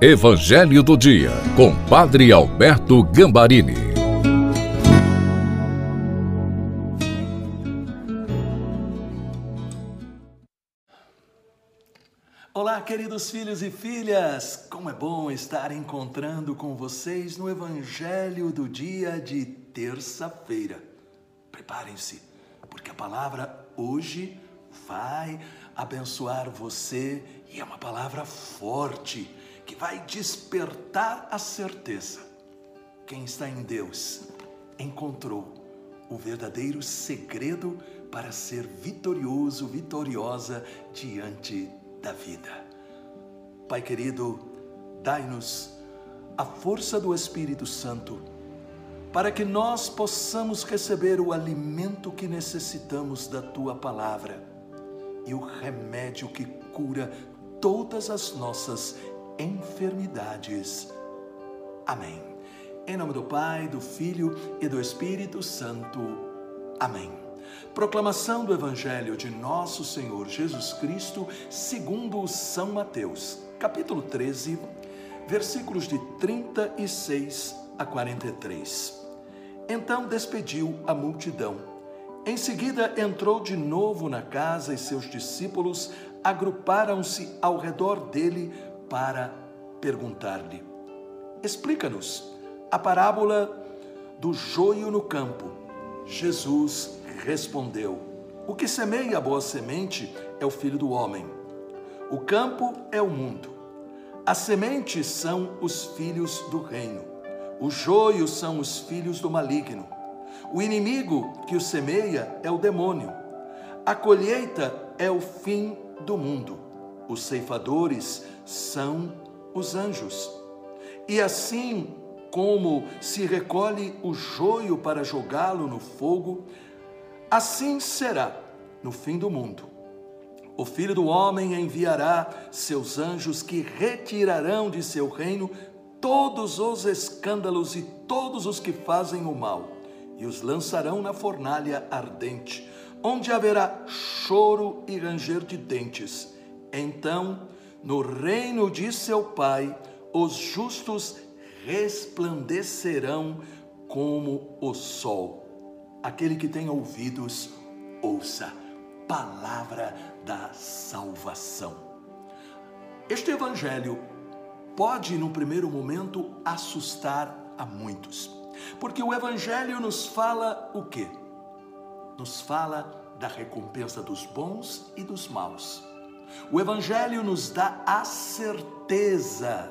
Evangelho do Dia, com Padre Alberto Gambarini. Olá, queridos filhos e filhas! Como é bom estar encontrando com vocês no Evangelho do Dia de terça-feira. Preparem-se, porque a palavra hoje vai abençoar você e é uma palavra forte que vai despertar a certeza. Quem está em Deus encontrou o verdadeiro segredo para ser vitorioso, vitoriosa diante da vida. Pai querido, dai-nos a força do Espírito Santo para que nós possamos receber o alimento que necessitamos da tua palavra e o remédio que cura todas as nossas enfermidades. Amém. Em nome do Pai, do Filho e do Espírito Santo. Amém. Proclamação do Evangelho de Nosso Senhor Jesus Cristo, segundo São Mateus, capítulo 13, versículos de 36 a 43. Então despediu a multidão. Em seguida entrou de novo na casa e seus discípulos agruparam-se ao redor dele para perguntar-lhe: Explica-nos a parábola do joio no campo. Jesus respondeu: O que semeia a boa semente é o filho do homem. O campo é o mundo. As sementes são os filhos do reino. O joio são os filhos do maligno. O inimigo que o semeia é o demônio. A colheita é o fim do mundo. Os ceifadores são os anjos. E assim como se recolhe o joio para jogá-lo no fogo, assim será no fim do mundo. O filho do homem enviará seus anjos que retirarão de seu reino todos os escândalos e todos os que fazem o mal, e os lançarão na fornalha ardente, onde haverá choro e ranger de dentes. Então, no reino de seu Pai, os justos resplandecerão como o sol. Aquele que tem ouvidos, ouça. Palavra da salvação. Este evangelho pode, no primeiro momento, assustar a muitos. Porque o evangelho nos fala o quê? Nos fala da recompensa dos bons e dos maus o Evangelho nos dá a certeza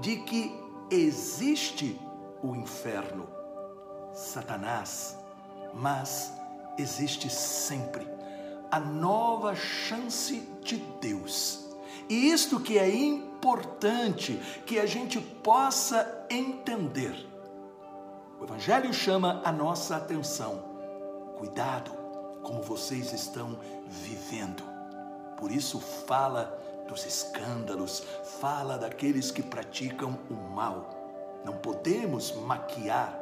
de que existe o inferno, Satanás, mas existe sempre a nova chance de Deus. E isto que é importante que a gente possa entender. O Evangelho chama a nossa atenção. Cuidado como vocês estão vivendo por isso, fala dos escândalos, fala daqueles que praticam o mal. Não podemos maquiar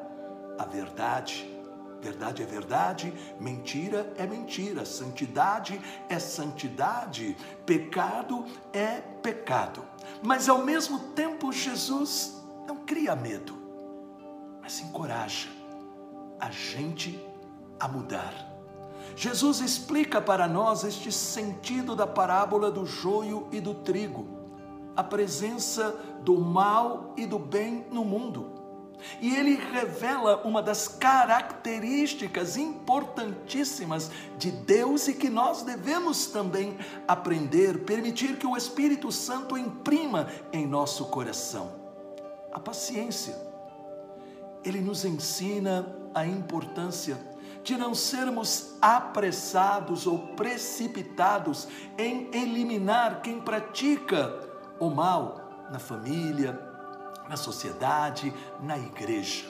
a verdade. Verdade é verdade, mentira é mentira, santidade é santidade, pecado é pecado. Mas ao mesmo tempo, Jesus não cria medo, mas encoraja a gente a mudar Jesus explica para nós este sentido da parábola do joio e do trigo, a presença do mal e do bem no mundo. E ele revela uma das características importantíssimas de Deus e que nós devemos também aprender, permitir que o Espírito Santo imprima em nosso coração. A paciência. Ele nos ensina a importância de não sermos apressados ou precipitados em eliminar quem pratica o mal na família, na sociedade, na igreja.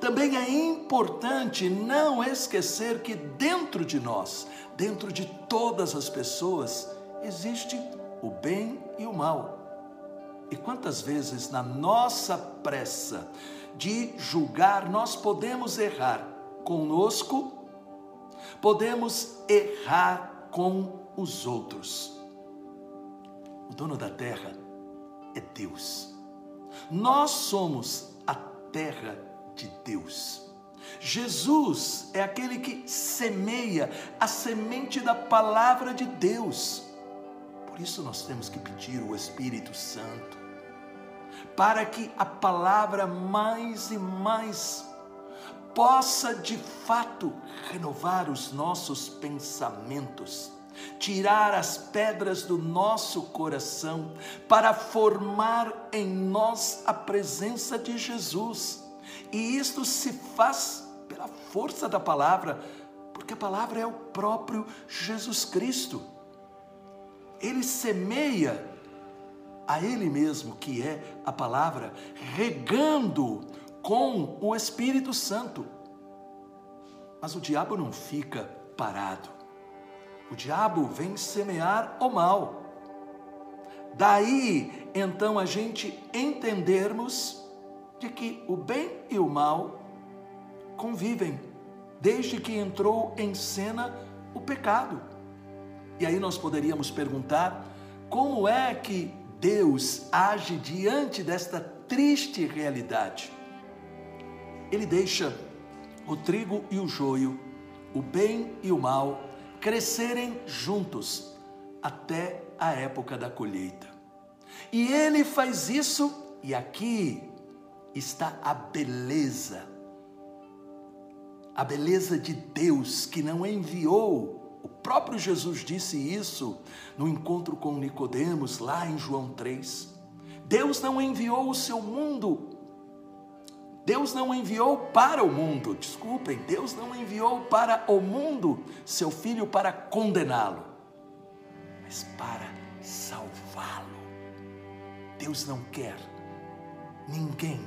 Também é importante não esquecer que dentro de nós, dentro de todas as pessoas, existe o bem e o mal. E quantas vezes na nossa pressa de julgar nós podemos errar conosco, podemos errar com os outros. O dono da terra, é Deus. Nós somos a terra de Deus. Jesus é aquele que semeia a semente da palavra de Deus. Por isso nós temos que pedir o Espírito Santo, para que a palavra mais e mais possa de fato renovar os nossos pensamentos, tirar as pedras do nosso coração, para formar em nós a presença de Jesus. E isto se faz pela força da palavra, porque a palavra é o próprio Jesus Cristo. Ele semeia a Ele mesmo, que é a palavra, regando com o Espírito Santo. Mas o diabo não fica parado. O diabo vem semear o mal. Daí, então, a gente entendermos de que o bem e o mal convivem desde que entrou em cena o pecado. E aí nós poderíamos perguntar como é que Deus age diante desta triste realidade. Ele deixa o trigo e o joio, o bem e o mal crescerem juntos até a época da colheita. E ele faz isso, e aqui está a beleza. A beleza de Deus que não enviou. O próprio Jesus disse isso no encontro com Nicodemos lá em João 3. Deus não enviou o seu mundo Deus não enviou para o mundo, desculpem, Deus não enviou para o mundo seu filho para condená-lo, mas para salvá-lo. Deus não quer ninguém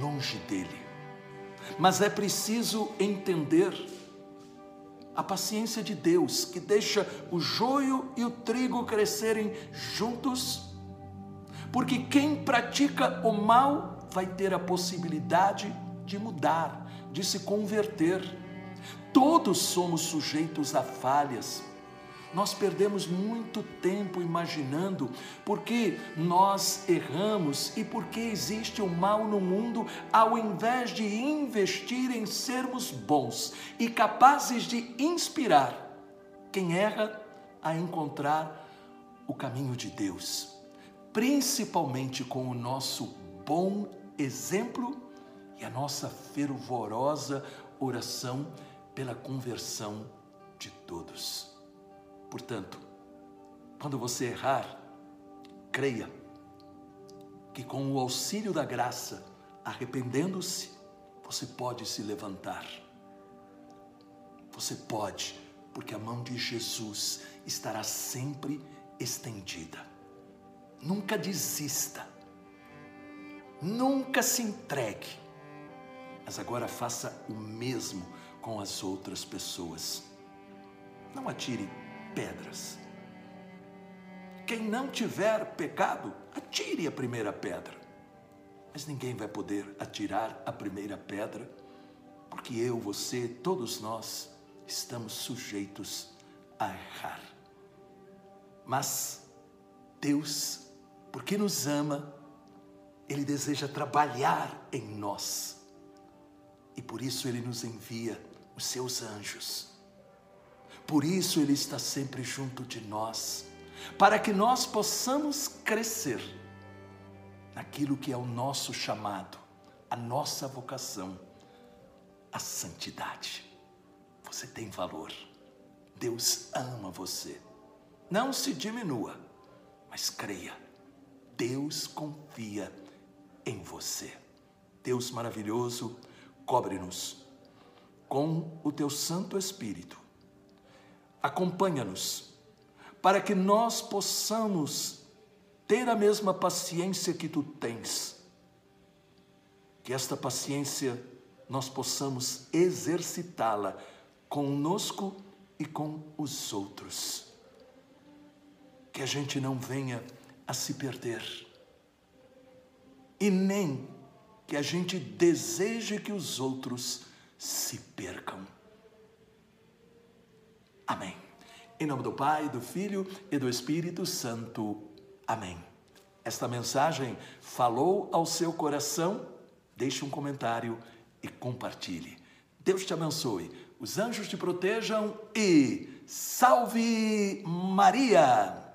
longe dele. Mas é preciso entender a paciência de Deus, que deixa o joio e o trigo crescerem juntos, porque quem pratica o mal vai ter a possibilidade de mudar, de se converter. Todos somos sujeitos a falhas, nós perdemos muito tempo imaginando porque nós erramos e porque existe o mal no mundo, ao invés de investir em sermos bons e capazes de inspirar quem erra a encontrar o caminho de Deus, principalmente com o nosso bom exemplo e a nossa fervorosa oração pela conversão de todos. Portanto, quando você errar, creia que com o auxílio da graça, arrependendo-se, você pode se levantar. Você pode, porque a mão de Jesus estará sempre estendida. Nunca desista. Nunca se entregue. Mas agora faça o mesmo com as outras pessoas. Não atire pedras. Quem não tiver pecado, atire a primeira pedra. Mas ninguém vai poder atirar a primeira pedra, porque eu, você, todos nós estamos sujeitos a errar. Mas Deus, porque nos ama, Ele deseja trabalhar em nós. E por isso Ele nos envia os seus anjos por isso Ele está sempre junto de nós, para que nós possamos crescer naquilo que é o nosso chamado, a nossa vocação, a santidade. Você tem valor. Deus ama você. Não se diminua, mas creia. Deus confia em você. Deus maravilhoso, cobre-nos com o teu Santo Espírito acompanha-nos, para que nós possamos ter a mesma paciência que tu tens. Que esta paciência nós possamos exercitá-la conosco e com os outros. Que a gente não venha a se perder. E nem que a gente deseje que os outros se percam. Amém. Em nome do Pai, do Filho e do Espírito Santo. Amém. esta mensagem falou ao seu coração? Deixe um comentário e compartilhe. Deus te abençoe, os anjos te protejam e salve Maria!